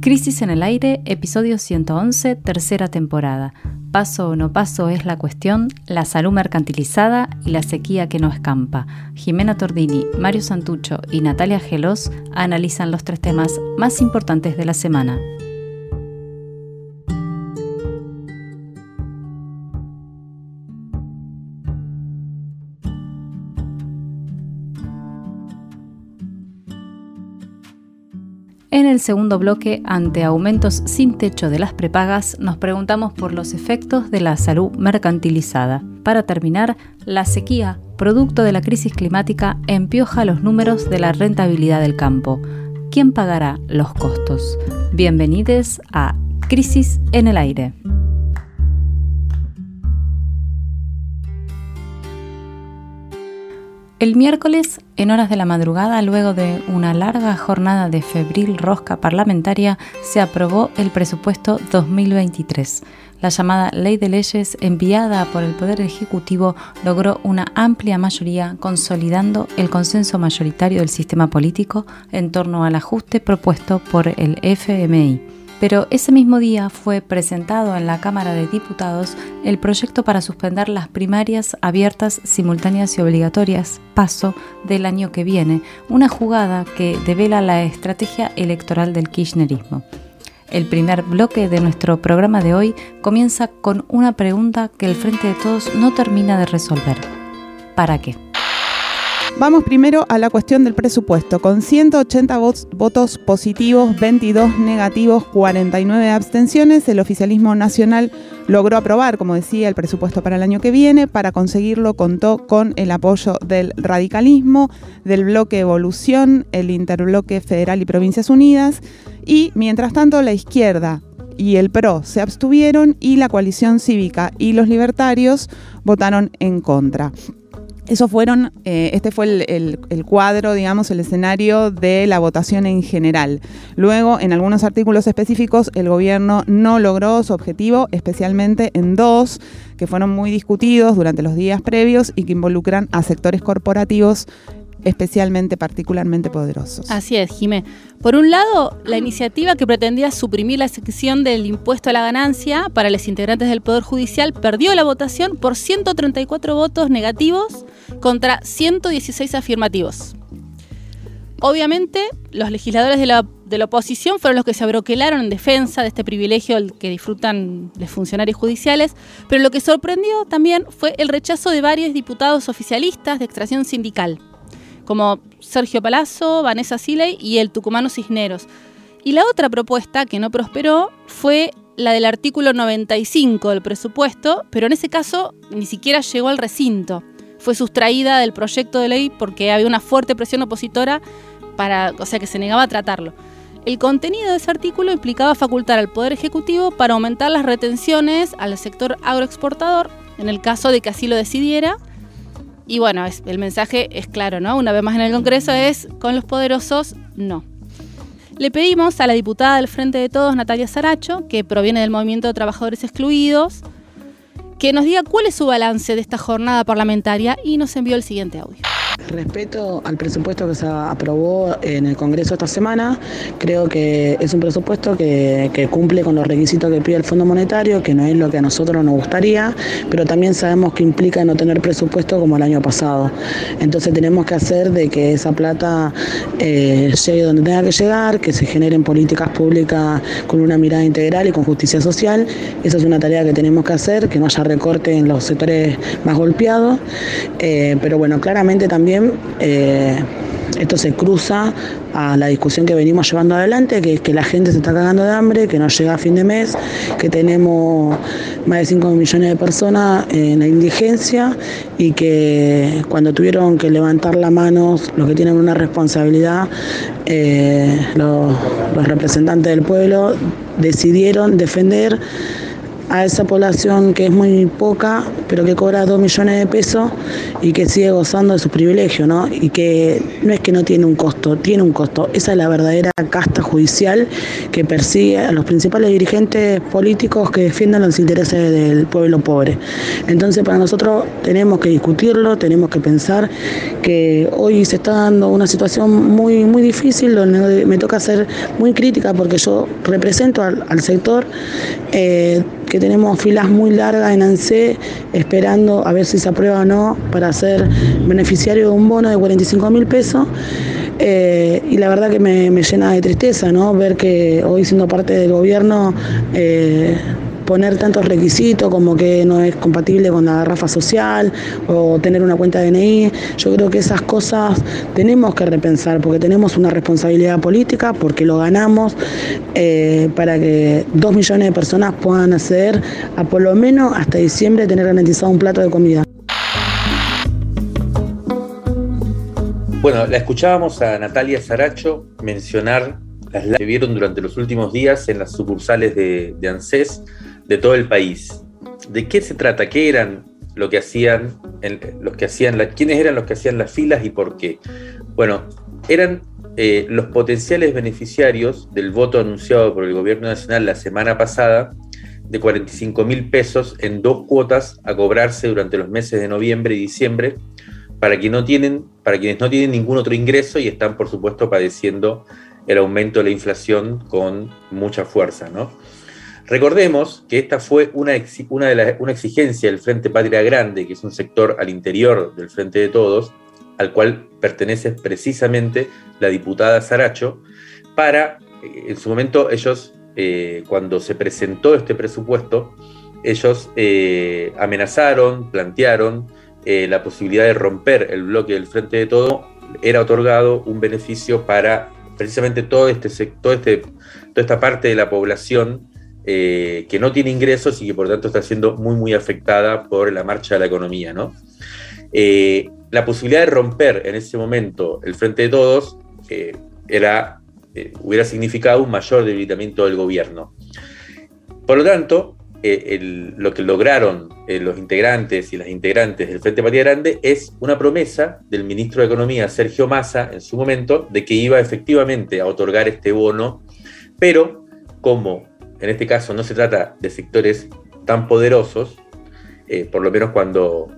Crisis en el aire, episodio 111, tercera temporada. Paso o no paso es la cuestión, la salud mercantilizada y la sequía que no escampa. Jimena Tordini, Mario Santucho y Natalia Gelos analizan los tres temas más importantes de la semana. En el segundo bloque, ante aumentos sin techo de las prepagas, nos preguntamos por los efectos de la salud mercantilizada. Para terminar, la sequía, producto de la crisis climática, empioja los números de la rentabilidad del campo. ¿Quién pagará los costos? Bienvenidos a Crisis en el Aire. El miércoles, en horas de la madrugada, luego de una larga jornada de febril rosca parlamentaria, se aprobó el presupuesto 2023. La llamada Ley de Leyes, enviada por el Poder Ejecutivo, logró una amplia mayoría, consolidando el consenso mayoritario del sistema político en torno al ajuste propuesto por el FMI pero ese mismo día fue presentado en la Cámara de Diputados el proyecto para suspender las primarias abiertas, simultáneas y obligatorias, paso del año que viene, una jugada que devela la estrategia electoral del kirchnerismo. El primer bloque de nuestro programa de hoy comienza con una pregunta que el Frente de Todos no termina de resolver. ¿Para qué? Vamos primero a la cuestión del presupuesto. Con 180 votos positivos, 22 negativos, 49 abstenciones, el oficialismo nacional logró aprobar, como decía, el presupuesto para el año que viene. Para conseguirlo contó con el apoyo del radicalismo, del bloque Evolución, el interbloque Federal y Provincias Unidas. Y mientras tanto, la izquierda y el PRO se abstuvieron y la coalición cívica y los libertarios votaron en contra. Eso fueron, eh, este fue el, cuadro, digamos, el escenario de la votación en general. Luego, en algunos artículos específicos, el gobierno no logró su objetivo, especialmente en dos que fueron muy discutidos durante los días previos y que involucran a sectores corporativos especialmente, particularmente poderosos. Así es, Jimé. Por un lado, la iniciativa que pretendía suprimir la sección del impuesto a la ganancia para los integrantes del Poder Judicial perdió la votación por 134 votos negativos contra 116 afirmativos. Obviamente, los legisladores de la, oposición fueron los que se abroquelaron en defensa de este privilegio que disfrutan los funcionarios judiciales, pero lo que sorprendió también fue el rechazo de varios diputados oficialistas de extracción sindical como Sergio Palazzo, Vanessa Siley y el tucumano Cisneros. Y la otra propuesta que no prosperó fue la del artículo 95 del presupuesto, pero en ese caso ni siquiera llegó al recinto. Fue sustraída del proyecto de ley porque había una fuerte presión opositora para, o sea, que se negaba a tratarlo. El contenido de ese artículo implicaba facultar al Poder Ejecutivo para aumentar las retenciones al sector agroexportador, en el caso de que así lo decidiera, y bueno, el mensaje es claro, ¿no? Una vez más en el Congreso es, con los poderosos, no. Le pedimos a la diputada del Frente de Todos, Natalia Saracho, que proviene del Movimiento de Trabajadores Excluidos, que nos diga cuál es su balance de esta jornada parlamentaria y nos envió el siguiente audio. Respeto al presupuesto que se aprobó en el Congreso esta semana. Creo que es un presupuesto que, cumple con los requisitos que pide el Fondo Monetario, que no es lo que a nosotros nos gustaría, pero también sabemos que implica no tener presupuesto como el año pasado. Entonces tenemos que hacer de que esa plata eh, llegue donde tenga que llegar, que se generen políticas públicas con una mirada integral y con justicia social. Esa es una tarea que tenemos que hacer, que no haya recorte en los sectores más golpeados. Eh, pero bueno, claramente también eh, esto se cruza a la discusión que venimos llevando adelante, que es que la gente se está cagando de hambre, que no llega a fin de mes, que tenemos más de 5 millones de personas en la indigencia y que cuando tuvieron que levantar la mano los que tienen una responsabilidad, eh, los representantes del pueblo decidieron defender a esa población que es muy poca, pero que cobra 2 millones de pesos y que sigue gozando de sus privilegios, ¿no? Y que no es que no tiene un costo, tiene un costo. Esa es la verdadera casta judicial que persigue a los principales dirigentes políticos que defiendan los intereses del pueblo pobre. Entonces, para nosotros tenemos que discutirlo, tenemos que pensar que hoy se está dando una situación muy, muy difícil, donde me toca ser muy crítica porque yo represento al, sector. Eh, que tenemos filas muy largas en ANSE esperando a ver si se aprueba o no para ser beneficiario de un bono de 45 mil pesos. Eh, y la verdad que me, llena de tristeza, ¿no? Ver que hoy siendo parte del gobierno eh, poner tantos requisitos como que no es compatible con la rafa social o tener una cuenta DNI. Yo creo que esas cosas tenemos que repensar porque tenemos una responsabilidad política, porque lo ganamos eh, para que dos millones de personas puedan acceder a por lo menos hasta diciembre tener garantizado un plato de comida. Bueno, la escuchábamos a Natalia Saracho mencionar las que vieron durante los últimos días en las sucursales de, de ANSES de todo el país. ¿De qué se trata? ¿Qué eran lo que hacían, los que hacían quiénes eran los que hacían las filas y por qué? Bueno, eran eh, los potenciales beneficiarios del voto anunciado por el gobierno nacional la semana pasada de 45 mil pesos en dos cuotas a cobrarse durante los meses de noviembre y diciembre para, no tienen, para quienes no tienen ningún otro ingreso y están, por supuesto, padeciendo el aumento de la inflación con mucha fuerza, ¿no? Recordemos que esta fue una, una, de una exigencia del Frente Patria Grande, que es un sector al interior del Frente de Todos, al cual pertenece precisamente la diputada Saracho, para, eh, en su momento ellos, eh, cuando se presentó este presupuesto, ellos eh, amenazaron, plantearon la posibilidad de romper el bloque del Frente de Todos, era otorgado un beneficio para precisamente todo este sector, este, toda esta parte de la población eh, que no tiene ingresos y que por tanto está siendo muy, muy afectada por la marcha de la economía. ¿no? Eh, la posibilidad de romper en ese momento el frente de todos eh, era, hubiera significado un mayor debilitamiento del gobierno. Por lo tanto, lo que lograron los integrantes y las integrantes del Frente Patria Grande es una promesa del ministro de Economía, Sergio Massa, en su momento, de que iba efectivamente a otorgar este bono, pero como en este caso no se trata de sectores tan poderosos, eh, por lo menos cuando,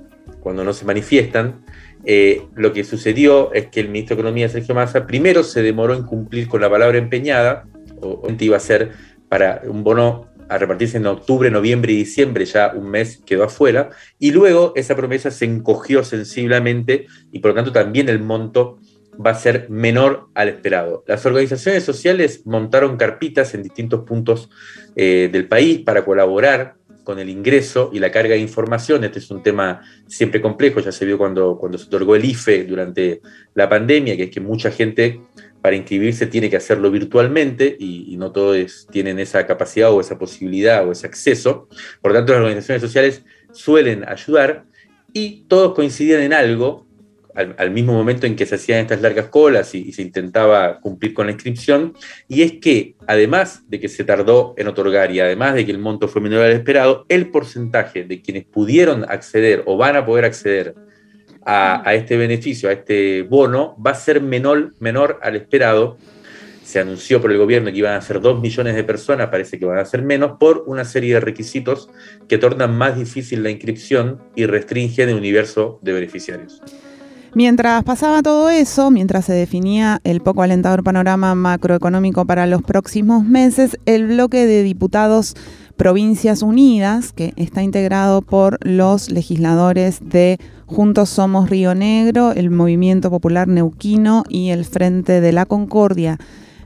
cuando no se manifiestan, eh, lo que sucedió es que el ministro de Economía, Sergio Massa, primero se demoró en cumplir con la palabra empeñada, o iba a ser para un bono a repartirse en octubre, noviembre y diciembre, ya un mes quedó afuera, y luego esa promesa se encogió sensiblemente y por lo tanto también el monto va a ser menor al esperado. Las organizaciones sociales montaron carpitas en distintos puntos eh, del país para colaborar con el ingreso y la carga de información. Este es un tema siempre complejo, ya se vio cuando, cuando se otorgó el IFE durante la pandemia, que es que mucha gente para inscribirse tiene que hacerlo virtualmente y, no todos tienen esa capacidad o esa posibilidad o ese acceso. Por lo tanto, las organizaciones sociales suelen ayudar y todos coincidían en algo, al, mismo momento en que se hacían estas largas colas y, se intentaba cumplir con la inscripción, y es que además de que se tardó en otorgar y además de que el monto fue menor al esperado, el porcentaje de quienes pudieron acceder o van a poder acceder a, este beneficio, a este bono, va a ser menor, menor al esperado. Se anunció por el gobierno que iban a ser 2 millones de personas, parece que van a ser menos, por una serie de requisitos que tornan más difícil la inscripción y restringen el universo de beneficiarios. Mientras pasaba todo eso, mientras se definía el poco alentador panorama macroeconómico para los próximos meses, el bloque de diputados Provincias Unidas, que está integrado por los legisladores de Juntos Somos Río Negro, el Movimiento Popular Neuquino y el Frente de la Concordia,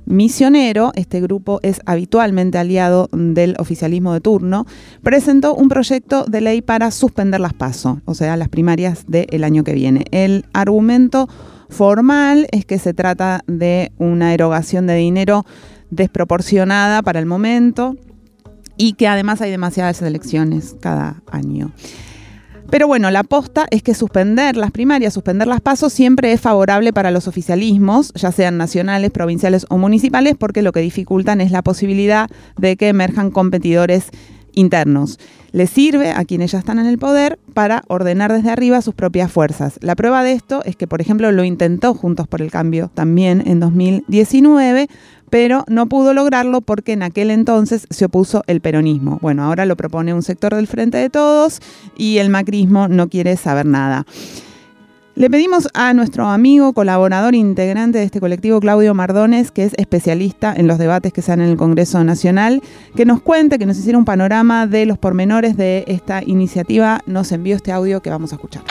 Misionero, este grupo es habitualmente aliado del oficialismo de turno, presentó un proyecto de ley para suspender las PASO, o sea, las primarias del año que viene. El argumento formal es que se trata de una erogación de dinero desproporcionada para el momento y que además hay demasiadas elecciones cada año. Pero bueno, la aposta es que suspender las primarias, suspender las pasos, siempre es favorable para los oficialismos, ya sean nacionales, provinciales o municipales, porque lo que dificultan es la posibilidad de que emerjan competidores internos. Le sirve a quienes ya están en el poder para ordenar desde arriba sus propias fuerzas. La prueba de esto es que, por ejemplo, lo intentó Juntos por el Cambio también en 2019, pero no pudo lograrlo porque en aquel entonces se opuso el peronismo. Bueno, ahora lo propone un sector del Frente de Todos y el macrismo no quiere saber nada. Le pedimos a nuestro amigo, colaborador, integrante de este colectivo, Claudio Mardones, que es especialista en los debates que se dan en el Congreso Nacional, que nos cuente, que nos hiciera un panorama de los pormenores de esta iniciativa. Nos envió este audio que vamos a escuchar.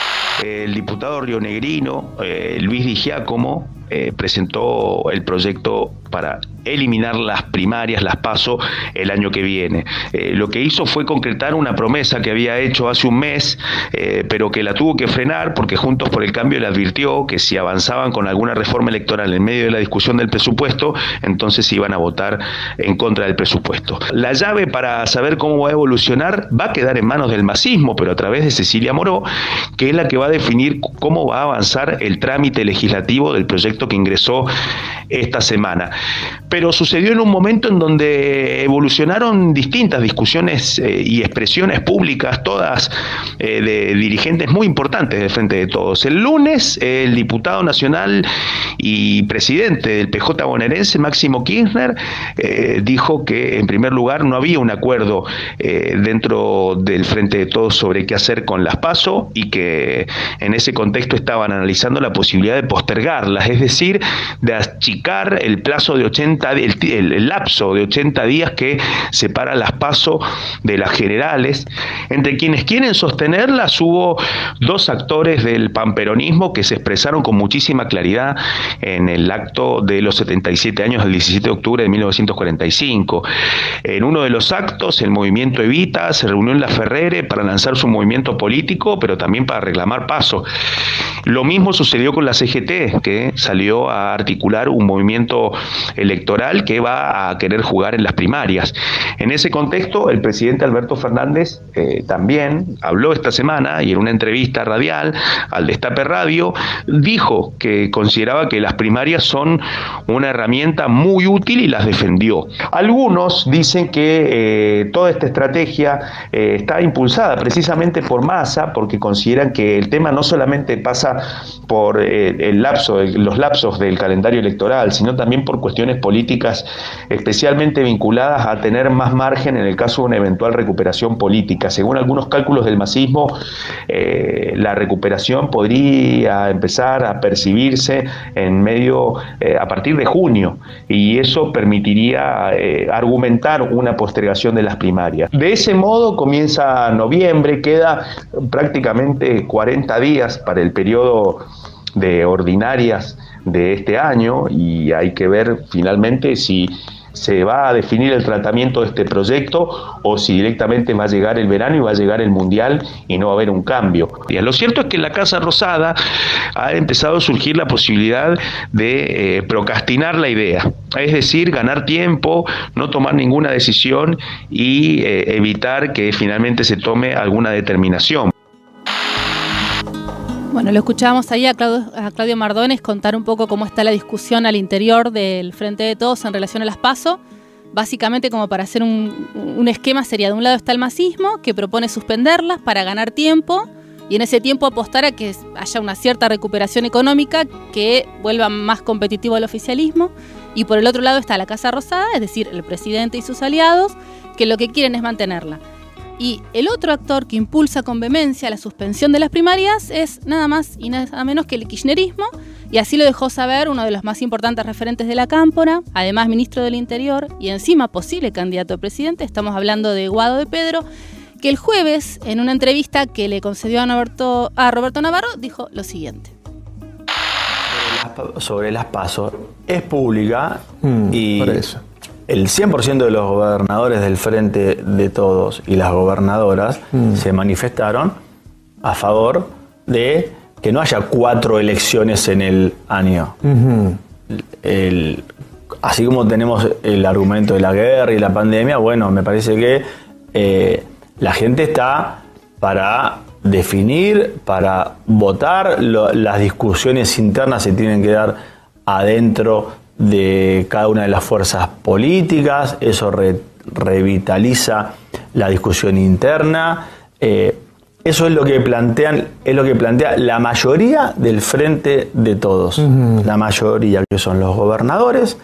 El diputado rionegrino, eh, Luis Di Giacomo, eh, presentó el proyecto para eliminar las primarias, las PASO, el año que viene. Eh, lo que hizo fue concretar una promesa que había hecho hace un mes, eh, pero que la tuvo que frenar porque Juntos por el Cambio le advirtió que si avanzaban con alguna reforma electoral en medio de la discusión del presupuesto, entonces iban a votar en contra del presupuesto. La llave para saber cómo va a evolucionar va a quedar en manos del masismo, pero a través de Cecilia Moró, que es la que va a definir cómo va a avanzar el trámite legislativo del proyecto que ingresó esta semana. Pero sucedió en un momento en donde evolucionaron distintas discusiones eh, y expresiones públicas, todas eh, de dirigentes muy importantes del Frente de Todos. El lunes, el diputado nacional y presidente del PJ bonaerense, Máximo Kirchner, eh, dijo que en primer lugar no había un acuerdo dentro del Frente de Todos sobre qué hacer con las PASO y que en ese contexto estaban analizando la posibilidad de postergarlas, es decir, de achicar el plazo de 80, el, lapso de 80 días que separa las PASO de las generales. Entre quienes quieren sostenerlas hubo dos actores del pamperonismo que se expresaron con muchísima claridad en el acto de los 77 años del 17 de octubre de 1945. En uno de los actos, el movimiento Evita se reunió en La Ferrere para lanzar su movimiento político, pero también para reclamar paso. Lo mismo sucedió con la CGT, que salió a articular un movimiento electoral que va a querer jugar en las primarias. En ese contexto, el presidente Alberto Fernández eh, también habló esta semana y en una entrevista radial al Destape Radio dijo que consideraba que las primarias son una herramienta muy útil y las defendió. Algunos dicen que eh, toda esta estrategia eh, está impulsada precisamente por Massa porque consideran que el tema no solamente pasa por el lapso, los lapsos del calendario electoral, sino también por cuestiones políticas especialmente vinculadas a tener más margen en el caso de una eventual recuperación política. Según algunos cálculos del masismo, eh, la recuperación podría empezar a percibirse en medio, eh, a partir de junio, y eso permitiría eh, argumentar una postergación de las primarias. De ese modo comienza noviembre, queda prácticamente 40 días para el periodo de ordinarias de este año y hay que ver finalmente si se va a definir el tratamiento de este proyecto o si directamente va a llegar el verano y va a llegar el mundial y no va a haber un cambio. Lo cierto es que en la Casa Rosada ha empezado a surgir la posibilidad de eh, procrastinar la idea, es decir, ganar tiempo, no tomar ninguna decisión y eh, evitar que finalmente se tome alguna determinación. Bueno, lo escuchábamos ahí a Claudio, Mardones contar un poco cómo está la discusión al interior del Frente de Todos en relación a las PASO. Básicamente, como para hacer un, esquema, sería de un lado está el masismo, que propone suspenderlas para ganar tiempo y en ese tiempo apostar a que haya una cierta recuperación económica que vuelva más competitivo al oficialismo. Y por el otro lado está la Casa Rosada, es decir, el presidente y sus aliados, que lo que quieren es mantenerla. Y el otro actor que impulsa con vehemencia la suspensión de las primarias es nada más y nada menos que el kirchnerismo, y así lo dejó saber uno de los más importantes referentes de la cámpora, además ministro del Interior y encima posible candidato a presidente, estamos hablando de Guado de Pedro, que el jueves, en una entrevista que le concedió a Roberto, a Roberto Navarro, dijo lo siguiente. Sobre las pasos, es pública mm, y por eso el 100% de los gobernadores del Frente de Todos y las gobernadoras mm. se manifestaron a favor de que no haya cuatro elecciones en el año. así como tenemos el argumento de la guerra y la pandemia, bueno, me parece que eh, la gente está para definir, para votar, las discusiones internas se tienen que dar adentro de cada una de las fuerzas políticas, eso revitaliza la discusión interna. Eh, eso es lo que plantean, es lo que plantea la mayoría del frente de todos. La mayoría, que son los gobernadores,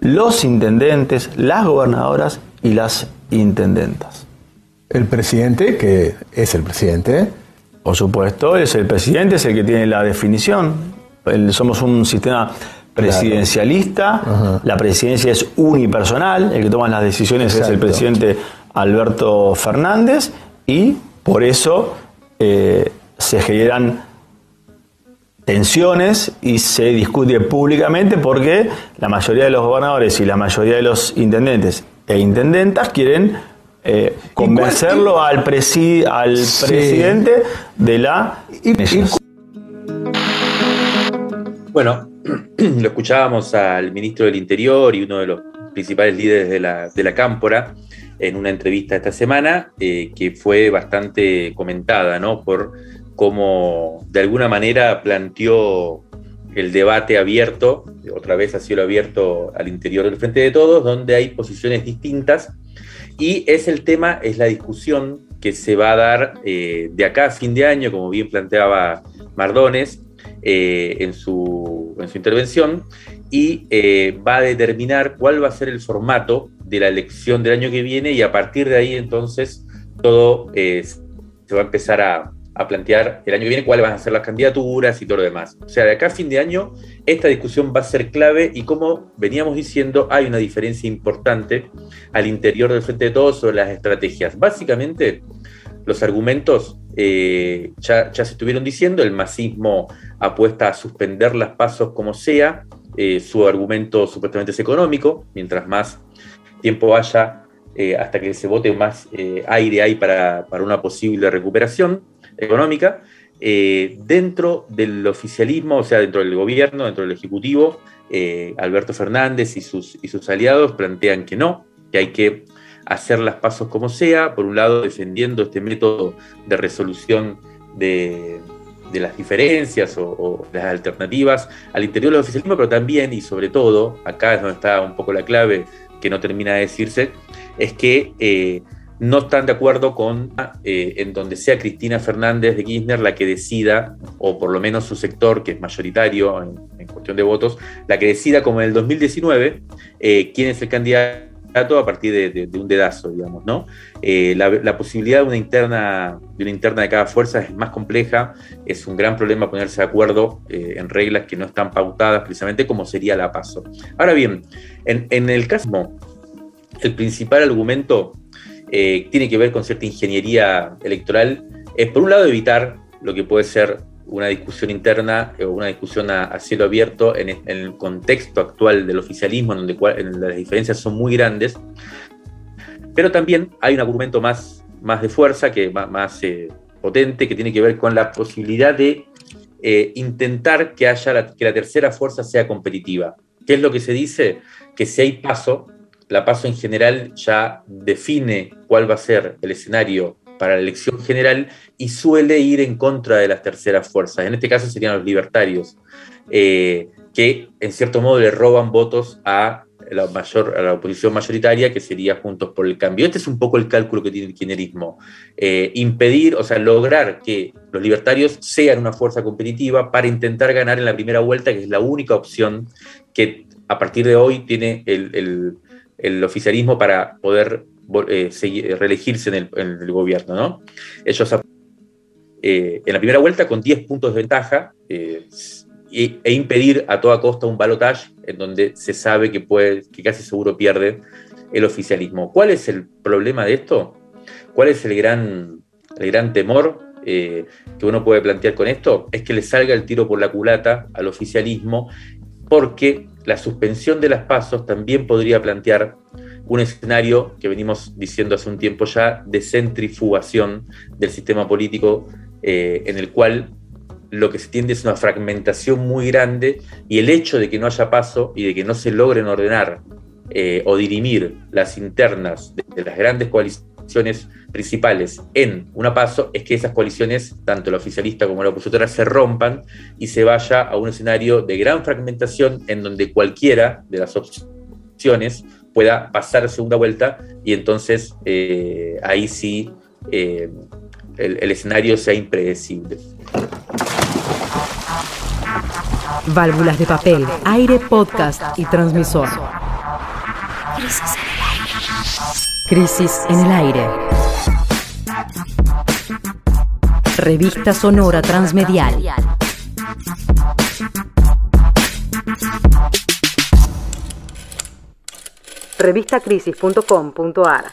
los intendentes, las gobernadoras y las intendentas. El presidente, que es el presidente. Por supuesto, es el presidente, es el que tiene la definición. somos un sistema presidencialista, la presidencia es unipersonal, el que toma las decisiones es el presidente Alberto Fernández y por eso eh, se generan tensiones y se discute públicamente porque la mayoría de los gobernadores y la mayoría de los intendentes e intendentas quieren eh, convencerlo al, al presidente de la... bueno, lo escuchábamos al ministro del Interior y uno de los principales líderes de la, de la Cámpora en una entrevista esta semana, eh, que fue bastante comentada, ¿no? Por cómo de alguna manera planteó el debate abierto, otra vez a cielo abierto al interior del Frente de Todos, donde hay posiciones distintas, y es el tema, es la discusión que se va a dar eh, de acá a fin de año, como bien planteaba Mardones, eh, en, su, en, su, intervención y eh, va a determinar cuál va a ser el formato de la elección del año que viene y a partir de ahí entonces todo eh, se va a empezar a, a, plantear el año que viene cuáles van a ser las candidaturas y todo lo demás. O sea, de acá a fin de año esta discusión va a ser clave y como veníamos diciendo hay una diferencia importante al interior del Frente de Todos sobre las estrategias. Básicamente los argumentos eh, ya, se estuvieron diciendo, el masismo apuesta a suspender las pasos como sea, eh, su argumento supuestamente es económico, mientras más tiempo haya eh, hasta que se vote más aire hay para, una posible recuperación económica. dentro del oficialismo, o sea, dentro del gobierno, dentro del Ejecutivo, Alberto Fernández y sus, y sus aliados plantean que no, que hay que hacer las pasos como sea, por un lado defendiendo este método de resolución de, las diferencias o, las alternativas al interior del oficialismo, pero también y sobre todo, acá es donde está un poco la clave que no termina de decirse, es que eh, no están de acuerdo con eh, en donde sea Cristina Fernández de Kirchner la que decida, o por lo menos su sector, que es mayoritario en, cuestión de votos, la que decida como en el 2019 eh, quién es el candidato a partir de, un dedazo, digamos, ¿no? Eh, la, posibilidad de una, interna, de una interna de cada fuerza es más compleja, es un gran problema ponerse de acuerdo eh, en reglas que no están pautadas precisamente como sería la paso. Ahora bien, en, el caso, el principal argumento eh, tiene que ver con cierta ingeniería electoral, es por un lado evitar lo que puede ser una discusión interna o una discusión a, cielo abierto en, el contexto actual del oficialismo, en donde las diferencias son muy grandes, pero también hay un argumento más, más de fuerza, que más, eh, potente, que tiene que ver con la posibilidad de eh, intentar que, haya que la tercera fuerza sea competitiva. ¿Qué es lo que se dice? Que si hay paso, la paso en general ya define cuál va a ser el escenario para la elección general y suele ir en contra de las terceras fuerzas. En este caso serían los libertarios, eh, que en cierto modo le roban votos a la, mayor, a la oposición mayoritaria, que sería Juntos por el Cambio. Este es un poco el cálculo que tiene el kirchnerismo. Eh, impedir, o sea, lograr que los libertarios sean una fuerza competitiva para intentar ganar en la primera vuelta, que es la única opción que a partir de hoy tiene el, el oficialismo para poder eh, eh, reelegirse en el, gobierno. ¿no? Ellos eh, en la primera vuelta con 10 puntos de ventaja e, impedir a toda costa un balotaje en donde se sabe que, puede, que casi seguro pierde el oficialismo. ¿Cuál es el problema de esto? ¿Cuál es el gran, el gran temor que uno puede plantear con esto? Es que le salga el tiro por la culata al oficialismo porque la suspensión de las pasos también podría plantear un escenario que venimos diciendo hace un tiempo ya de centrifugación del sistema político eh, en el cual lo que se tiende es una fragmentación muy grande y el hecho de que no haya paso y de que no se logren ordenar eh, o dirimir las internas de, las grandes coaliciones principales en una paso es que esas coaliciones, tanto la oficialista como la opositora, se rompan y se vaya a un escenario de gran fragmentación en donde cualquiera de las opciones pueda pasar segunda vuelta y entonces eh, ahí sí eh, el, escenario sea impredecible. Válvulas de papel, aire, podcast y transmisor. Crisis en el aire. Revista Sonora Transmedial. Revistacrisis.com.ar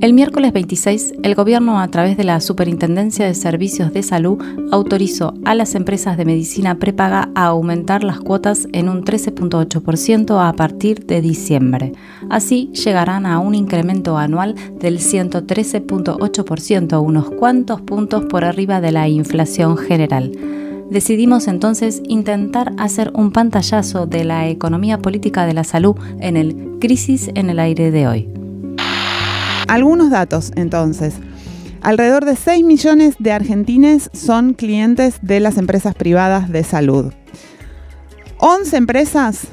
El miércoles 26, el Gobierno, a través de la Superintendencia de Servicios de Salud, autorizó a las empresas de medicina prepaga a aumentar las cuotas en un 13.8% a partir de diciembre. Así llegarán a un incremento anual del 113.8%, unos cuantos puntos por arriba de la inflación general decidimos entonces intentar hacer un pantallazo de la economía política de la salud en el Crisis en el Aire de hoy. Algunos datos entonces. Alrededor de 6 millones de argentines son clientes de las empresas privadas de salud. 11 empresas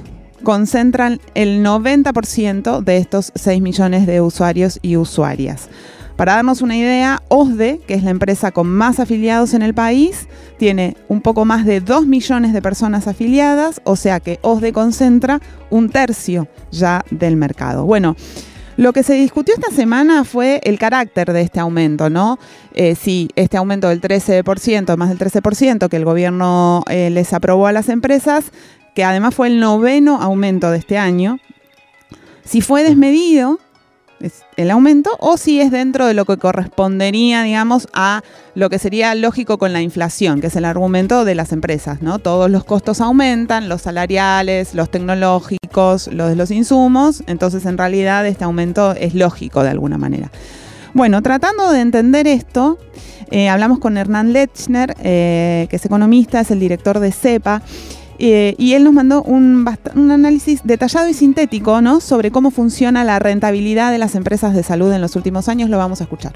concentran el 90% de estos 6 millones de usuarios y usuarias. Para darnos una idea, OSDE, que es la empresa con más afiliados en el país, tiene un poco más de 2 millones de personas afiliadas, o sea que OSDE concentra un tercio ya del mercado. Bueno, lo que se discutió esta semana fue el carácter de este aumento, ¿no? Eh, si este aumento del 13%, más del 13% que el gobierno eh, les aprobó a las empresas, que además fue el noveno aumento de este año, si fue desmedido, el aumento o si es dentro de lo que correspondería, digamos, a lo que sería lógico con la inflación, que es el argumento de las empresas, ¿no? Todos los costos aumentan, los salariales, los tecnológicos, los de los insumos, entonces en realidad este aumento es lógico de alguna manera. Bueno, tratando de entender esto, eh, hablamos con Hernán Lechner, eh, que es economista, es el director de CEPA, eh, y él nos mandó un, análisis detallado y sintético ¿no? sobre cómo funciona la rentabilidad de las empresas de salud en los últimos años. Lo vamos a escuchar.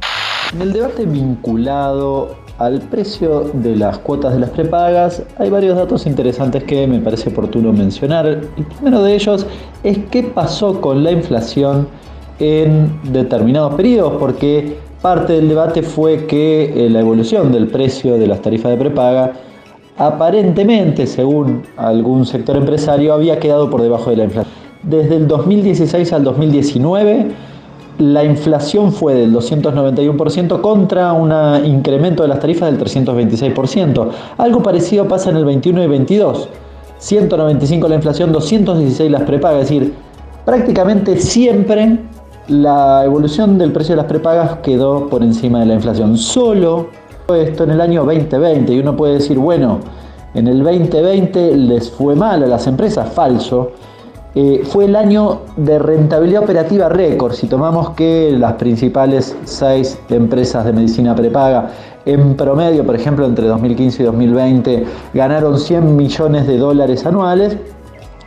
En el debate vinculado al precio de las cuotas de las prepagas, hay varios datos interesantes que me parece oportuno mencionar. El primero de ellos es qué pasó con la inflación en determinados periodos, porque parte del debate fue que eh, la evolución del precio de las tarifas de prepaga aparentemente, según algún sector empresario, había quedado por debajo de la inflación. Desde el 2016 al 2019, la inflación fue del 291% contra un incremento de las tarifas del 326%. Algo parecido pasa en el 21 y 22. 195 la inflación, 216 las prepagas, es decir, prácticamente siempre la evolución del precio de las prepagas quedó por encima de la inflación. Solo esto en el año 2020 y uno puede decir, bueno, en el 2020 les fue mal a las empresas, falso. Eh, fue el año de rentabilidad operativa récord. Si tomamos que las principales seis empresas de medicina prepaga en promedio, por ejemplo, entre 2015 y 2020 ganaron 100 millones de dólares anuales,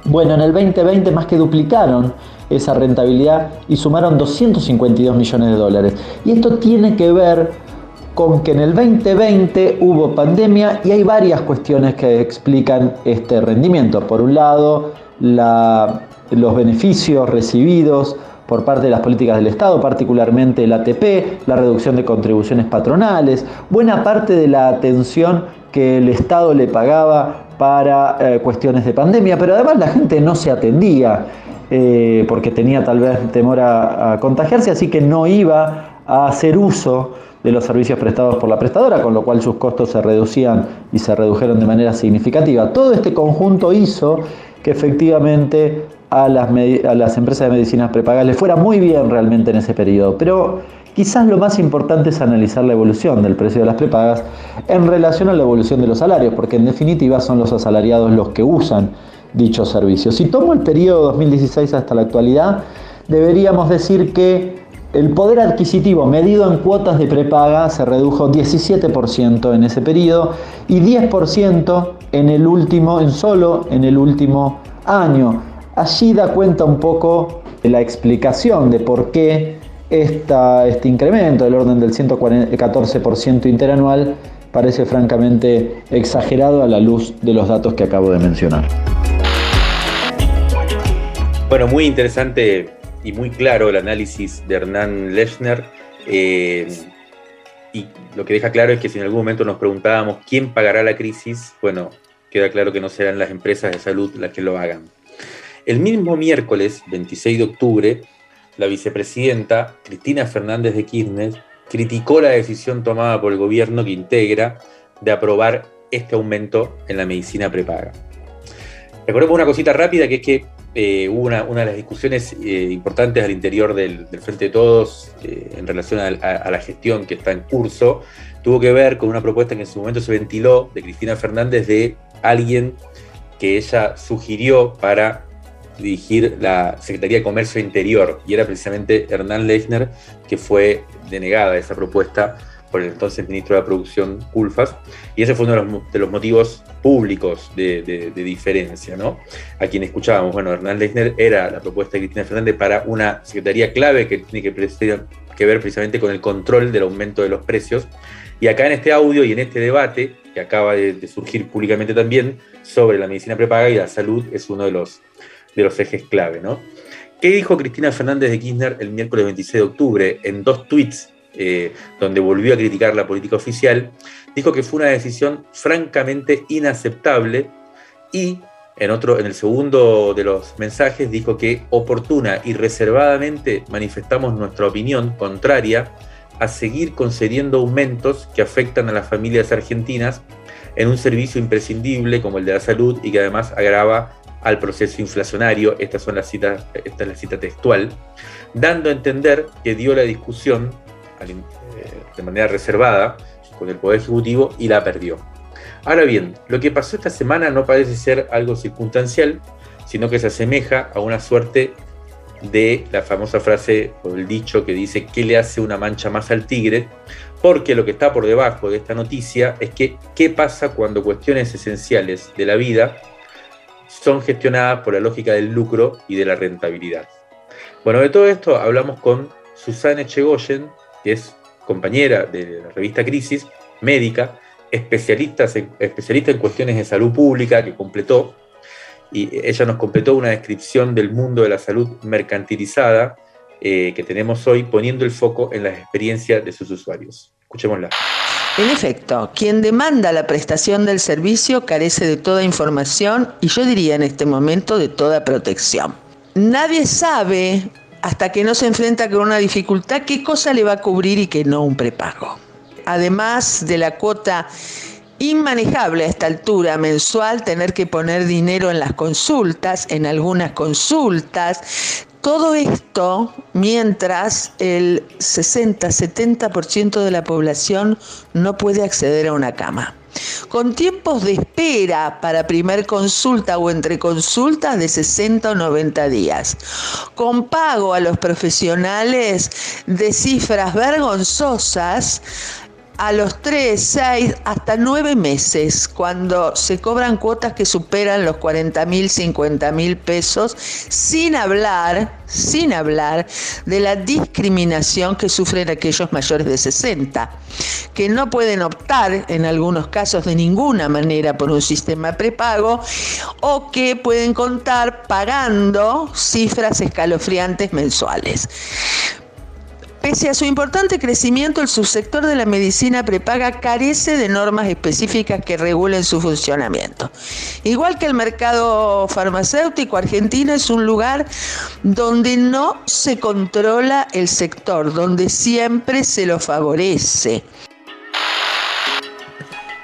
bueno, en el 2020 más que duplicaron esa rentabilidad y sumaron 252 millones de dólares. Y esto tiene que ver con que en el 2020 hubo pandemia y hay varias cuestiones que explican este rendimiento. Por un lado, los beneficios recibidos por parte de las políticas del Estado, particularmente el ATP, la reducción de contribuciones patronales, buena parte de la atención que el Estado le pagaba para eh, cuestiones de pandemia, pero además la gente no se atendía eh, porque tenía tal vez temor a contagiarse, así que no iba a hacer uso de los servicios prestados por la prestadora, con lo cual sus costos se reducían y se redujeron de manera significativa. Todo este conjunto hizo que efectivamente a las, a las empresas de medicinas prepagas les fuera muy bien realmente en ese periodo. Pero quizás lo más importante es analizar la evolución del precio de las prepagas en relación a la evolución de los salarios, porque en definitiva son los asalariados los que usan dichos servicios. Si tomo el periodo 2016 hasta la actualidad, deberíamos decir que el poder adquisitivo medido en cuotas de prepaga se redujo 17% en ese periodo y 10% en el último, en solo en el último año. Allí da cuenta un poco de la explicación de por qué este incremento del orden del 114% interanual parece francamente exagerado a la luz de los datos que acabo de mencionar. Bueno, muy interesante y muy claro el análisis de Hernán Lechner. Eh, y lo que deja claro es que si en algún momento nos preguntábamos quién pagará la crisis, bueno, queda claro que no serán las empresas de salud las que lo hagan. El mismo miércoles, 26 de octubre, la vicepresidenta Cristina Fernández de Kirchner criticó la decisión tomada por el gobierno que integra de aprobar este aumento en la medicina prepaga. Recordemos una cosita rápida que es que eh, hubo una, de las discusiones eh, importantes al interior del, Frente de Todos eh, en relación a, la gestión que está en curso, tuvo que ver con una propuesta que en su momento se ventiló de Cristina Fernández de alguien que ella sugirió para dirigir la Secretaría de Comercio Interior, y era precisamente Hernán Lechner, que fue denegada esa propuesta por el entonces ministro de la Producción, Culfas, y ese fue uno de los, motivos públicos de, diferencia, ¿no? A quien escuchábamos, bueno, Hernán Lechner era la propuesta de Cristina Fernández para una secretaría clave que tiene que, ver precisamente con el control del aumento de los precios, y acá en este audio y en este debate, que acaba de, surgir públicamente también, sobre la medicina prepaga y la salud, es uno de los, de los ejes clave, ¿no? ¿Qué dijo Cristina Fernández de Kirchner el miércoles 26 de octubre en dos tweets eh, donde volvió a criticar la política oficial, dijo que fue una decisión francamente inaceptable y en, otro, en el segundo de los mensajes dijo que oportuna y reservadamente manifestamos nuestra opinión contraria a seguir concediendo aumentos que afectan a las familias argentinas en un servicio imprescindible como el de la salud y que además agrava al proceso inflacionario, estas son las citas, esta es la cita textual, dando a entender que dio la discusión de manera reservada con el Poder Ejecutivo y la perdió. Ahora bien, lo que pasó esta semana no parece ser algo circunstancial, sino que se asemeja a una suerte de la famosa frase o el dicho que dice ¿qué le hace una mancha más al tigre? Porque lo que está por debajo de esta noticia es que ¿qué pasa cuando cuestiones esenciales de la vida son gestionadas por la lógica del lucro y de la rentabilidad? Bueno, de todo esto hablamos con Susana Echegoyen, que es compañera de la revista Crisis, médica, especialista, especialista en cuestiones de salud pública, que completó, y ella nos completó una descripción del mundo de la salud mercantilizada eh, que tenemos hoy, poniendo el foco en las experiencias de sus usuarios. Escuchémosla. En efecto, quien demanda la prestación del servicio carece de toda información y yo diría en este momento de toda protección. Nadie sabe hasta que no se enfrenta con una dificultad, qué cosa le va a cubrir y qué no un prepago. Además de la cuota inmanejable a esta altura mensual, tener que poner dinero en las consultas, en algunas consultas, todo esto mientras el 60-70% de la población no puede acceder a una cama con tiempos de espera para primer consulta o entre consultas de 60 o 90 días, con pago a los profesionales de cifras vergonzosas a los 3, 6, hasta 9 meses, cuando se cobran cuotas que superan los 40 mil, 50 mil pesos, sin hablar, sin hablar de la discriminación que sufren aquellos mayores de 60, que no pueden optar en algunos casos de ninguna manera por un sistema prepago o que pueden contar pagando cifras escalofriantes mensuales. Pese a su importante crecimiento, el subsector de la medicina prepaga carece de normas específicas que regulen su funcionamiento. Igual que el mercado farmacéutico, Argentina es un lugar donde no se controla el sector, donde siempre se lo favorece.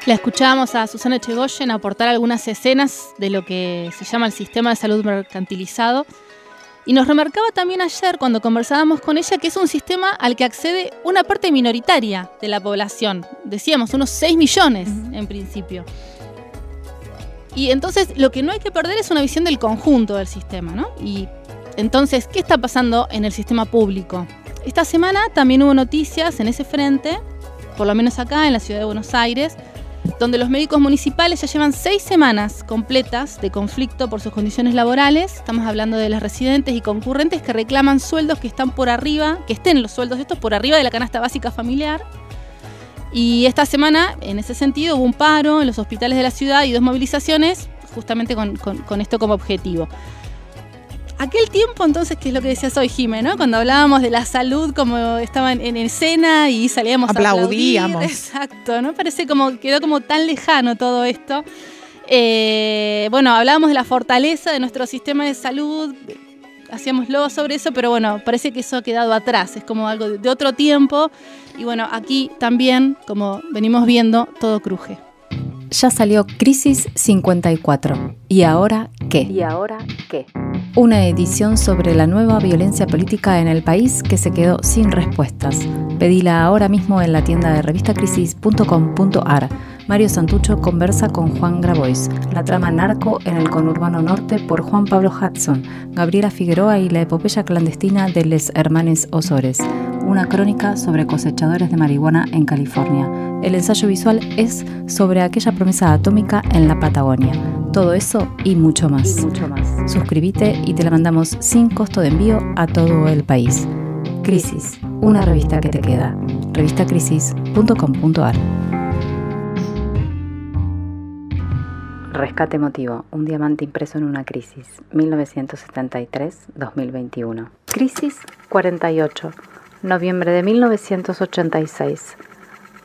La escuchábamos a Susana Chegoyen aportar algunas escenas de lo que se llama el sistema de salud mercantilizado y nos remarcaba también ayer cuando conversábamos con ella que es un sistema al que accede una parte minoritaria de la población. Decíamos, unos 6 millones en principio. Y entonces lo que no hay que perder es una visión del conjunto del sistema, ¿no? Y entonces, ¿qué está pasando en el sistema público? Esta semana también hubo noticias en ese frente, por lo menos acá en la ciudad de Buenos Aires, donde los médicos municipales ya llevan seis semanas completas de conflicto por sus condiciones laborales. Estamos hablando de las residentes y concurrentes que reclaman sueldos que están por arriba, que estén los sueldos estos por arriba de la canasta básica familiar. Y esta semana, en ese sentido, hubo un paro en los hospitales de la ciudad y dos movilizaciones justamente con, esto como objetivo. Aquel tiempo entonces, que es lo que decías hoy, Jimé, ¿no? Cuando hablábamos de la salud como estaban en escena y salíamos Aplaudíamos. a aplaudir. Exacto, ¿no? Parece como, quedó como tan lejano todo esto. Eh, bueno, hablábamos de la fortaleza de nuestro sistema de salud, hacíamos luego sobre eso, pero bueno, parece que eso ha quedado atrás, es como algo de otro tiempo. Y bueno, aquí también, como venimos viendo, todo cruje. Ya salió Crisis 54. ¿Y ahora qué? ¿Y ahora qué? Una edición sobre la nueva violencia política en el país que se quedó sin respuestas. Pedila ahora mismo en la tienda de revistacrisis.com.ar. Mario Santucho conversa con Juan Grabois. La trama narco en el conurbano norte por Juan Pablo Hudson. Gabriela Figueroa y la epopeya clandestina de Les Hermanes Osores. Una crónica sobre cosechadores de marihuana en California. El ensayo visual es sobre aquella promesa atómica en la Patagonia. Todo eso y mucho más. Y mucho más. Suscríbete y te la mandamos sin costo de envío a todo el país. Crisis, una revista que te queda. Revistacrisis.com.ar Rescate emotivo, un diamante impreso en una crisis, 1973-2021. Crisis 48, noviembre de 1986.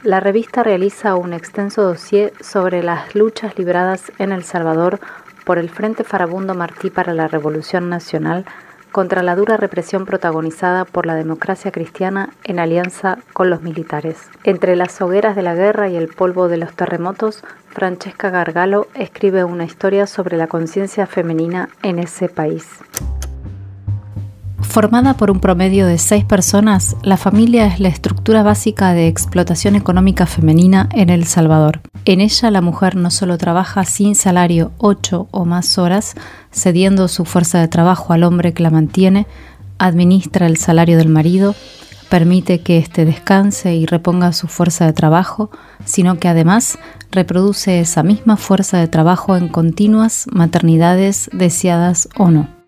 La revista realiza un extenso dossier sobre las luchas libradas en El Salvador por el Frente Farabundo Martí para la Revolución Nacional contra la dura represión protagonizada por la democracia cristiana en alianza con los militares. Entre las hogueras de la guerra y el polvo de los terremotos, Francesca Gargalo escribe una historia sobre la conciencia femenina en ese país. Formada por un promedio de seis personas, la familia es la estructura básica de explotación económica femenina en El Salvador. En ella la mujer no solo trabaja sin salario ocho o más horas, cediendo su fuerza de trabajo al hombre que la mantiene, administra el salario del marido, permite que éste descanse y reponga su fuerza de trabajo, sino que además reproduce esa misma fuerza de trabajo en continuas maternidades deseadas o no.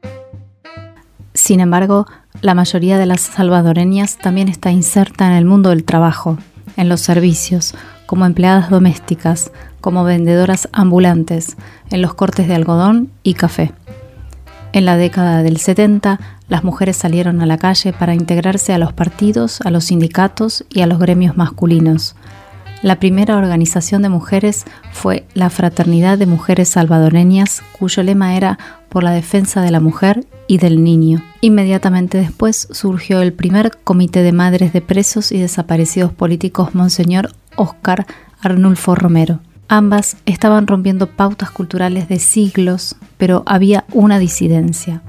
Sin embargo, la mayoría de las salvadoreñas también está inserta en el mundo del trabajo, en los servicios, como empleadas domésticas, como vendedoras ambulantes, en los cortes de algodón y café. En la década del 70, las mujeres salieron a la calle para integrarse a los partidos, a los sindicatos y a los gremios masculinos. La primera organización de mujeres fue la Fraternidad de Mujeres Salvadoreñas, cuyo lema era por la defensa de la mujer y del niño. Inmediatamente después surgió el primer comité de madres de presos y desaparecidos políticos Monseñor Oscar Arnulfo Romero. Ambas estaban rompiendo pautas culturales de siglos, pero había una disidencia.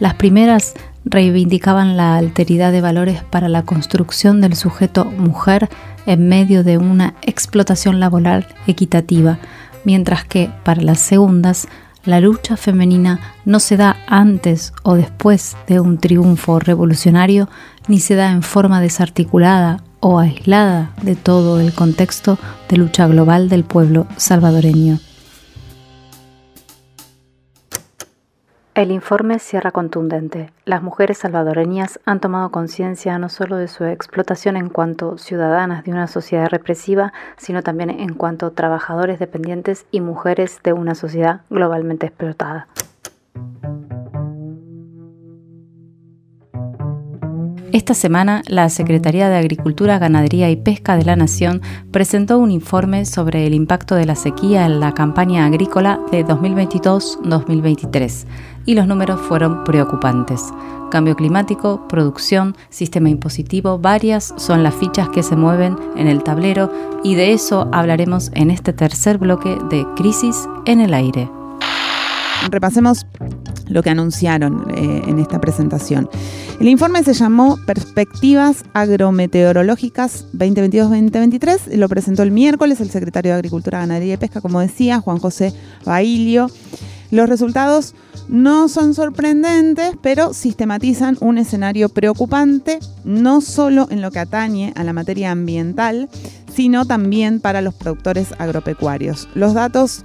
Las primeras reivindicaban la alteridad de valores para la construcción del sujeto mujer en medio de una explotación laboral equitativa, mientras que para las segundas la lucha femenina no se da antes o después de un triunfo revolucionario, ni se da en forma desarticulada o aislada de todo el contexto de lucha global del pueblo salvadoreño. El informe cierra contundente. Las mujeres salvadoreñas han tomado conciencia no solo de su explotación en cuanto ciudadanas de una sociedad represiva, sino también en cuanto trabajadores dependientes y mujeres de una sociedad globalmente explotada. Esta semana, la Secretaría de Agricultura, Ganadería y Pesca de la Nación presentó un informe sobre el impacto de la sequía en la campaña agrícola de 2022-2023 y los números fueron preocupantes. Cambio climático, producción, sistema impositivo, varias son las fichas que se mueven en el tablero y de eso hablaremos en este tercer bloque de Crisis en el Aire. Repasemos lo que anunciaron eh, en esta presentación. El informe se llamó Perspectivas Agrometeorológicas 2022-2023. Lo presentó el miércoles el secretario de Agricultura, Ganadería y Pesca, como decía, Juan José Bailio. Los resultados no son sorprendentes, pero sistematizan un escenario preocupante, no solo en lo que atañe a la materia ambiental, sino también para los productores agropecuarios. Los datos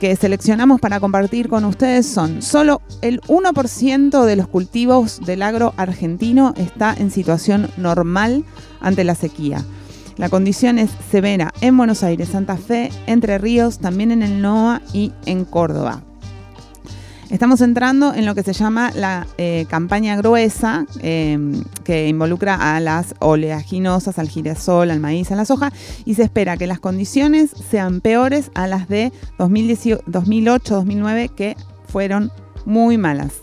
que seleccionamos para compartir con ustedes son, solo el 1% de los cultivos del agro argentino está en situación normal ante la sequía. La condición es severa en Buenos Aires, Santa Fe, Entre Ríos, también en el NOA y en Córdoba. Estamos entrando en lo que se llama la eh, campaña gruesa, em, que involucra a las oleaginosas, al girasol, al maíz, a la soja, y se espera que las condiciones sean peores a las de 2008-2009, que fueron muy malas.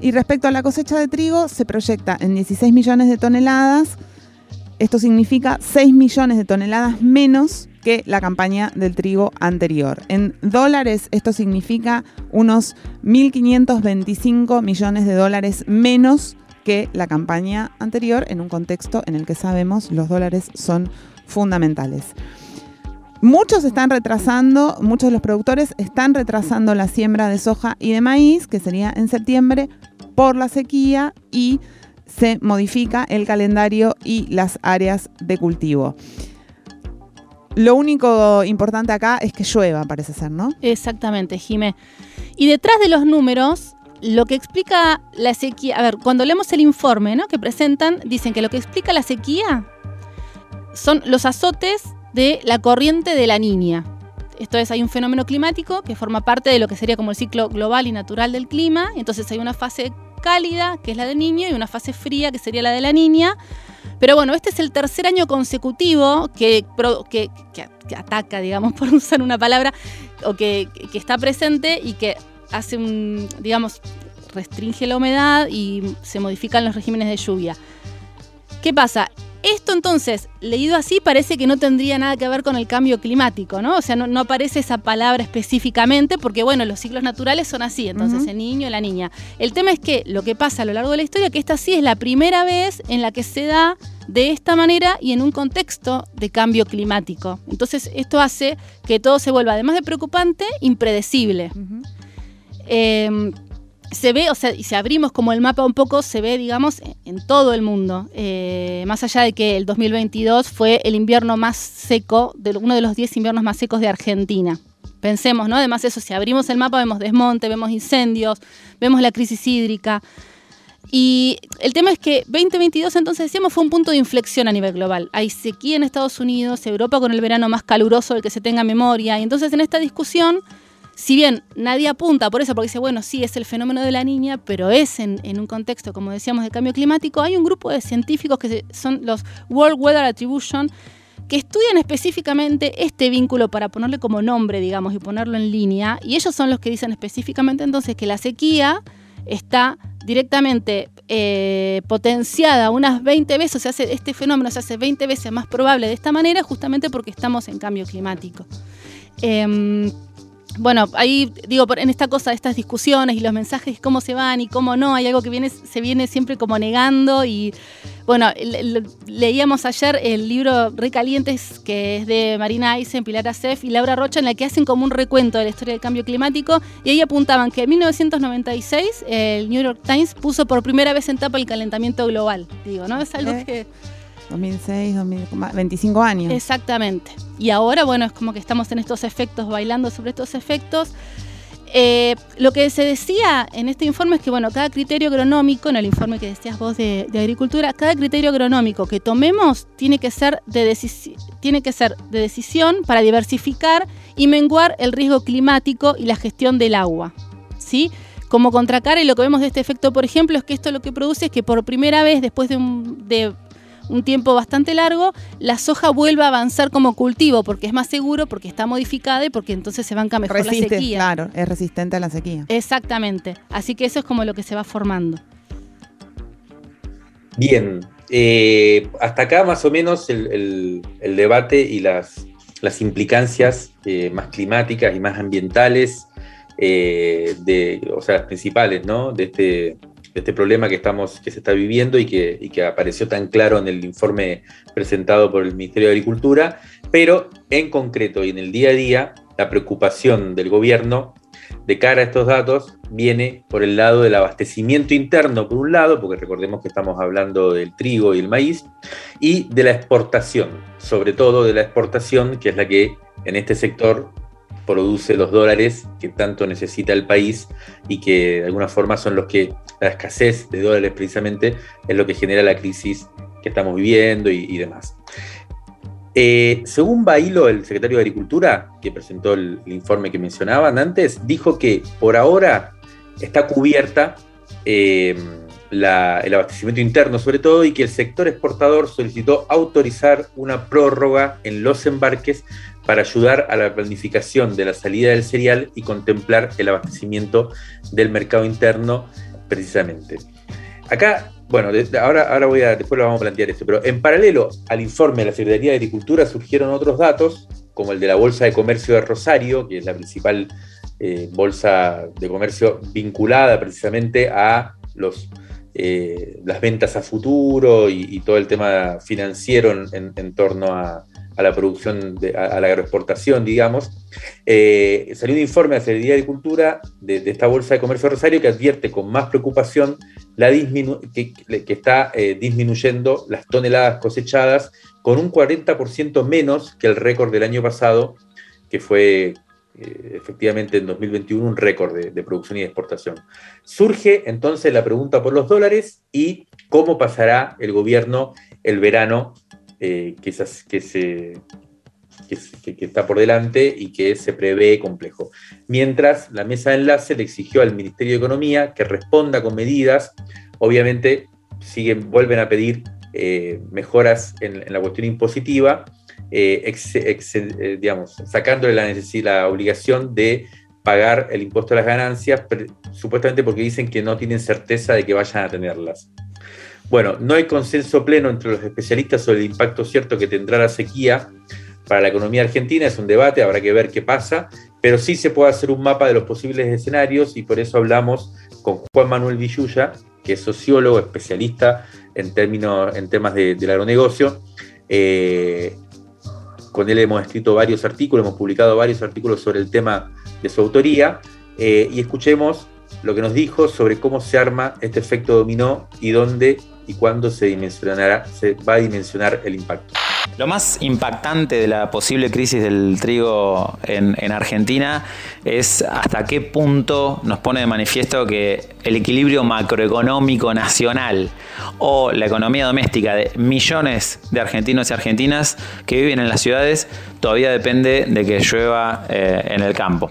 Y respecto a la cosecha de trigo, se proyecta en 16 millones de toneladas. Esto significa 6 millones de toneladas menos que la campaña del trigo anterior. En dólares esto significa unos 1.525 millones de dólares menos que la campaña anterior en un contexto en el que sabemos los dólares son fundamentales. Muchos están retrasando, muchos de los productores están retrasando la siembra de soja y de maíz, que sería en septiembre, por la sequía y se modifica el calendario y las áreas de cultivo. Lo único importante acá es que llueva, parece ser, ¿no? Exactamente, Jimé. Y detrás de los números, lo que explica la sequía, a ver, cuando leemos el informe ¿no? que presentan, dicen que lo que explica la sequía son los azotes de la corriente de la niña. Esto es, hay un fenómeno climático que forma parte de lo que sería como el ciclo global y natural del clima. Entonces hay una fase cálida, que es la del niño, y una fase fría, que sería la de la niña. Pero bueno, este es el tercer año consecutivo que, que, ataca, digamos, por usar una palabra, o que, que está presente y que hace un, digamos, restringe la humedad y se modifican los regímenes de lluvia. ¿Qué pasa? Esto entonces, leído así, parece que no tendría nada que ver con el cambio climático, ¿no? O sea, no, aparece esa palabra específicamente porque, bueno, los ciclos naturales son así, entonces el niño y la niña. El tema es que lo que pasa a lo largo de la historia, que esta sí es la primera vez en la que se da de esta manera y en un contexto de cambio climático. Entonces, esto hace que todo se vuelva, además de preocupante, impredecible se ve, o sea, y si abrimos como el mapa un poco, se ve, digamos, en todo el mundo. Eh, más allá de que el 2022 fue el invierno más seco, de uno de los 10 inviernos más secos de Argentina. Pensemos, ¿no? Además, eso, si abrimos el mapa, vemos desmonte, vemos incendios, vemos la crisis hídrica. Y el tema es que 2022, entonces decíamos, fue un punto de inflexión a nivel global. Hay sequía en Estados Unidos, Europa con el verano más caluroso del que se tenga memoria. Y entonces en esta discusión si bien nadie apunta por eso, porque dice, bueno, sí, es el fenómeno de la niña, pero es en, un contexto, como decíamos, de cambio climático, hay un grupo de científicos que son los World Weather Attribution, que estudian específicamente este vínculo para ponerle como nombre, digamos, y ponerlo en línea, y ellos son los que dicen específicamente entonces que la sequía está directamente eh, potenciada unas 20 veces, o sea, este fenómeno se hace 20 veces más probable de esta manera, justamente porque estamos en cambio climático. Em, bueno, ahí digo, en esta cosa de estas discusiones y los mensajes, cómo se van y cómo no, hay algo que viene, se viene siempre como negando y bueno, leíamos ayer el libro Recalientes, que es de Marina Eisen, Pilar Acef y Laura Rocha, en la que hacen como un recuento de la historia del cambio climático y ahí apuntaban que en 1996 el New York Times puso por primera vez en tapa el calentamiento global, digo, ¿no? Es algo que 2006, 25 años. Exactamente. Y ahora, bueno, es como que estamos en estos efectos, bailando sobre estos efectos. Eh, lo que se decía en este informe es que, bueno, cada criterio agronómico, en el informe que decías vos de, agricultura, cada criterio agronómico que tomemos tiene que, ser de tiene que ser de decisión para diversificar y menguar el riesgo climático y la gestión del agua. ¿Sí? Como contracara, y lo que vemos de este efecto, por ejemplo, es que esto lo que produce es que por primera vez, después de, un, de un tiempo bastante largo, la soja vuelve a avanzar como cultivo porque es más seguro, porque está modificada y porque entonces se banca mejor la sequía. Claro, es resistente a la sequía. Exactamente. Así que eso es como lo que se va formando. Bien, eh, hasta acá más o menos el, debate y las, las implicancias eh, más climáticas y más ambientales, eh, de, o sea, las principales, ¿no? De este, este problema que, estamos, que se está viviendo y que, que apareció tan claro en el informe presentado por el Ministerio de Agricultura, pero en concreto y en el día a día, la preocupación del gobierno de cara a estos datos viene por el lado del abastecimiento interno, por un lado, porque recordemos que estamos hablando del trigo y el maíz, y de la exportación, sobre todo de la exportación, que es la que en este sector produce los dólares que tanto necesita el país y que de alguna forma son los que, la escasez de dólares precisamente, es lo que genera la crisis que estamos viviendo y, demás. Eh, según Bailo, el secretario de Agricultura, que presentó el, informe que mencionaban antes, dijo que por ahora está cubierta eh, el abastecimiento interno sobre todo y que el sector exportador solicitó autorizar una prórroga en los embarques para ayudar a la planificación de la salida del cereal y contemplar el abastecimiento del mercado interno precisamente. Acá, bueno, ahora, ahora voy a, después lo vamos a plantear esto, pero en paralelo al informe de la Secretaría de Agricultura surgieron otros datos, como el de la Bolsa de Comercio de Rosario, que es la principal eh, bolsa de comercio vinculada precisamente a los, eh, las ventas a futuro y, todo el tema financiero en torno a, a la producción, a, la agroexportación, digamos, eh, salió un informe hace el Día de Cultura de, esta Bolsa de Comercio Rosario que advierte con más preocupación la que, que, está eh, disminuyendo las toneladas cosechadas con un 40% menos que el récord del año pasado, que fue eh, efectivamente en 2021 un récord de, producción y exportación. Surge entonces la pregunta por los dólares y cómo pasará el gobierno el verano eh, que, que, se, que, está por delante y que se prevé complejo. Mientras la mesa de enlace le exigió al Ministerio de Economía que responda con medidas, obviamente siguen, vuelven a pedir eh, mejoras en, la cuestión impositiva, eh, sacándole la, la obligación de pagar el impuesto a las ganancias, supuestamente porque dicen que no tienen certeza de que vayan a tenerlas. Bueno, no hay consenso pleno entre los especialistas sobre el impacto cierto que tendrá la sequía para la economía argentina, es un debate, habrá que ver qué pasa, pero sí se puede hacer un mapa de los posibles escenarios y por eso hablamos con Juan Manuel Villuya, que es sociólogo, especialista en, términos, en temas de, del agronegocio. Eh, con él hemos escrito varios artículos, hemos publicado varios artículos sobre el tema de su autoría eh, y escuchemos lo que nos dijo sobre cómo se arma este efecto dominó y dónde y cuándo se dimensionará, se va a dimensionar el impacto. Lo más impactante de la posible crisis del trigo en, en, Argentina es hasta qué punto nos pone de manifiesto que el equilibrio macroeconómico nacional o la economía doméstica de millones de argentinos y argentinas que viven en las ciudades todavía depende de que llueva eh, en el campo.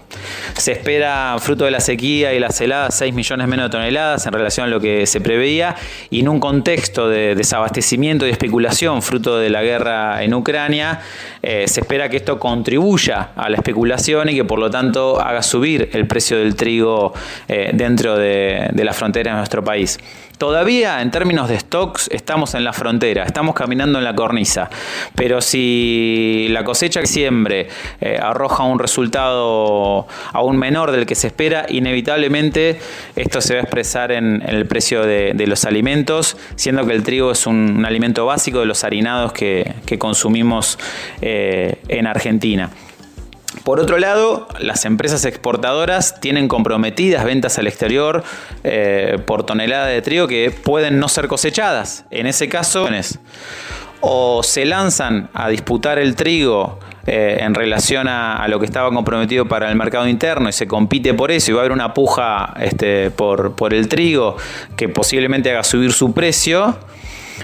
Se espera, fruto de la sequía y las heladas, 6 millones menos de toneladas en relación a lo que se preveía y en un contexto de desabastecimiento y especulación fruto de la guerra en Ucrania, eh, se espera que esto contribuya a la especulación y que por lo tanto haga subir el precio del trigo eh, dentro de, de la frontera de nuestro país. Todavía en términos de stocks estamos en la frontera, estamos caminando en la cornisa, pero si la cosecha que siembre eh, arroja un resultado aún menor del que se espera, inevitablemente esto se va a expresar en, el precio de, los alimentos, siendo que el trigo es un, alimento básico de los harinados que, consumimos eh, en Argentina. Por otro lado, las empresas exportadoras tienen comprometidas ventas al exterior eh, por tonelada de trigo que pueden no ser cosechadas. En ese caso, o se lanzan a disputar el trigo eh, en relación a, lo que estaba comprometido para el mercado interno y se compite por eso y va a haber una puja este, por, el trigo que posiblemente haga subir su precio.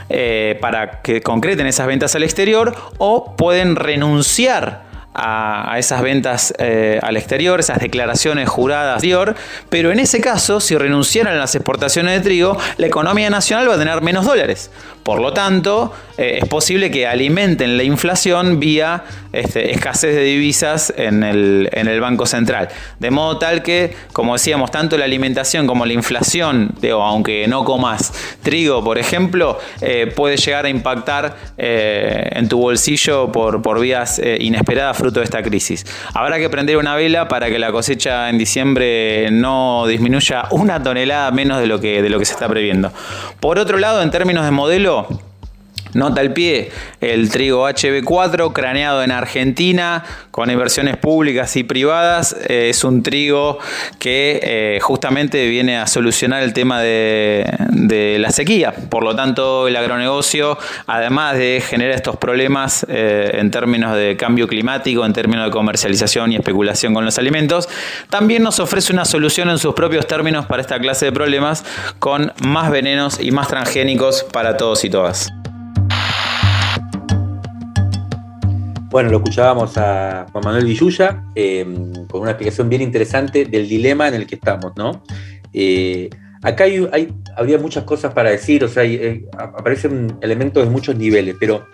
Eh, para que concreten esas ventas al exterior o pueden renunciar a, esas ventas eh, al exterior, esas declaraciones juradas exterior, pero en ese caso, si renunciaran a las exportaciones de trigo, la economía nacional va a tener menos dólares. Por lo tanto, eh, es posible que alimenten la inflación vía este, escasez de divisas en el, Banco Central. De modo tal que, como decíamos, tanto la alimentación como la inflación, aunque no comas trigo, por ejemplo, eh, puede llegar a impactar eh, en tu bolsillo por, vías inesperadas fruto de esta crisis. Habrá que prender una vela para que la cosecha en diciembre no disminuya una tonelada menos de lo que se está previendo. Por otro lado, en términos de modelo, Pablo, Nota al pie, el trigo HB4 craneado en Argentina con inversiones públicas y privadas eh, es un trigo que eh, justamente viene a solucionar el tema de, la sequía. Por lo tanto, el agronegocio, además de generar estos problemas eh, en términos de cambio climático, en términos de comercialización y especulación con los alimentos, también nos ofrece una solución en sus propios términos para esta clase de problemas con más venenos y más transgénicos para todos y todas. Bueno, lo escuchábamos a Juan Manuel Villuya em, con una explicación bien interesante del dilema en el que estamos, ¿no? Eh, acá hay, habría muchas cosas para decir, o sea, eh, aparecen elementos de muchos niveles, pero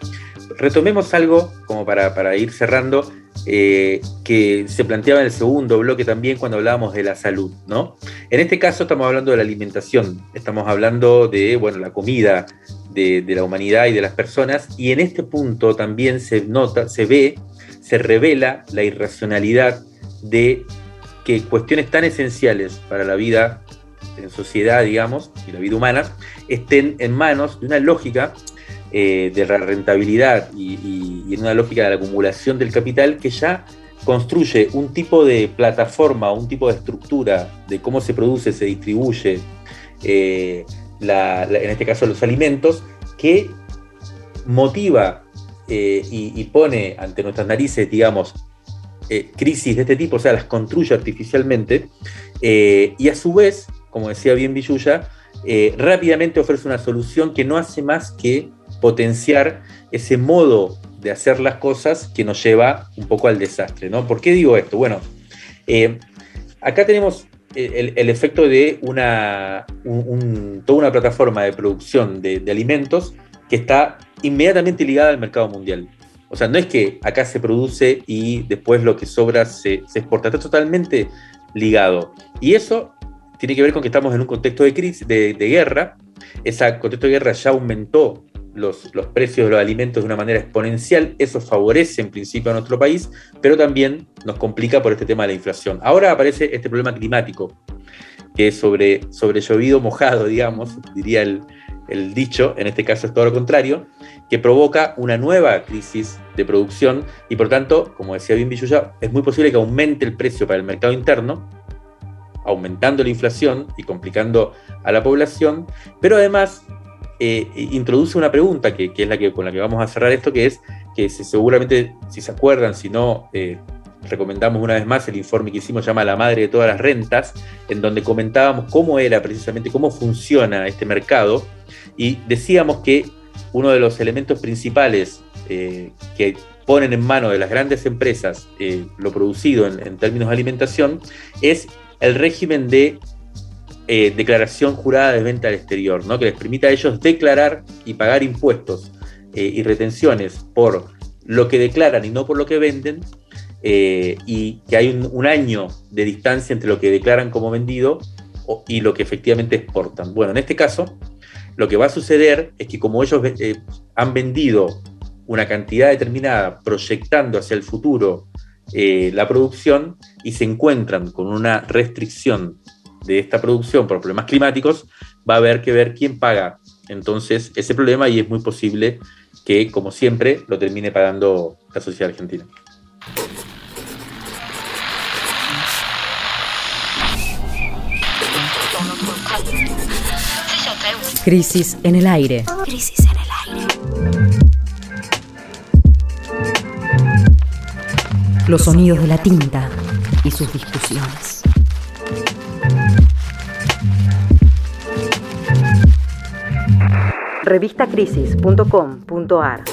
retomemos algo como para, ir cerrando, eh, que se planteaba en el segundo bloque también cuando hablábamos de la salud, ¿no? En este caso estamos hablando de la alimentación, estamos hablando de, bueno, la comida de, la humanidad y de las personas, y en este punto también se nota, se ve, se revela la irracionalidad de que cuestiones tan esenciales para la vida en sociedad, digamos, y la vida humana, estén en manos de una lógica eh, de la rentabilidad y, en una lógica de la acumulación del capital que ya construye un tipo de plataforma, un tipo de estructura de cómo se produce, se distribuye, eh, en este caso los alimentos, que motiva eh, y, pone ante nuestras narices, digamos, crisis de este tipo, o sea, las construye artificialmente, y a su vez, como decía bien Villuya, rápidamente ofrece una solución que no hace más que potenciar ese modo de hacer las cosas que nos lleva un poco al desastre. ¿no? ¿Por qué digo esto? Bueno, eh, acá tenemos el, efecto de una, toda una plataforma de producción de, alimentos que está inmediatamente ligada al mercado mundial. O sea, no es que acá se produce y después lo que sobra se, exporta, está totalmente ligado. Y eso tiene que ver con que estamos en un contexto de crisis, de, de guerra. Ese contexto de guerra ya aumentó los, precios de los alimentos de una manera exponencial. Eso favorece en principio a nuestro país, pero también nos complica por este tema de la inflación. Ahora aparece este problema climático, que es sobre, sobre llovido mojado, digamos, diría el, dicho, en este caso es todo lo contrario, que provoca una nueva crisis de producción y por tanto, como decía bien Villuya, es muy posible que aumente el precio para el mercado interno, aumentando la inflación y complicando a la población, pero además eh, introduce una pregunta que, es la que con la que vamos a cerrar esto, que es que seguramente, si se acuerdan, si no, eh, recomendamos una vez más el informe que hicimos, llama La Madre de todas las rentas, en donde comentábamos cómo era precisamente, cómo funciona este mercado, y decíamos que uno de los elementos principales eh, que ponen en mano de las grandes empresas lo producido en, en términos de alimentación es el régimen de eh, declaración jurada de venta al exterior, ¿no? que les permita a ellos declarar y pagar impuestos eh, y retenciones por lo que declaran y no por lo que venden, eh, y que hay un, año de distancia entre lo que declaran como vendido y lo que efectivamente exportan. Bueno, en este caso, lo que va a suceder es que como ellos han vendido una cantidad determinada proyectando hacia el futuro la producción y se encuentran con una restricción de esta producción por problemas climáticos, va a haber que ver quién paga entonces ese problema y es muy posible que, como siempre, lo termine pagando la sociedad argentina. Crisis en el aire. Crisis en el aire. Los sonidos de la tinta y sus discusiones. revistacrisis.com.ar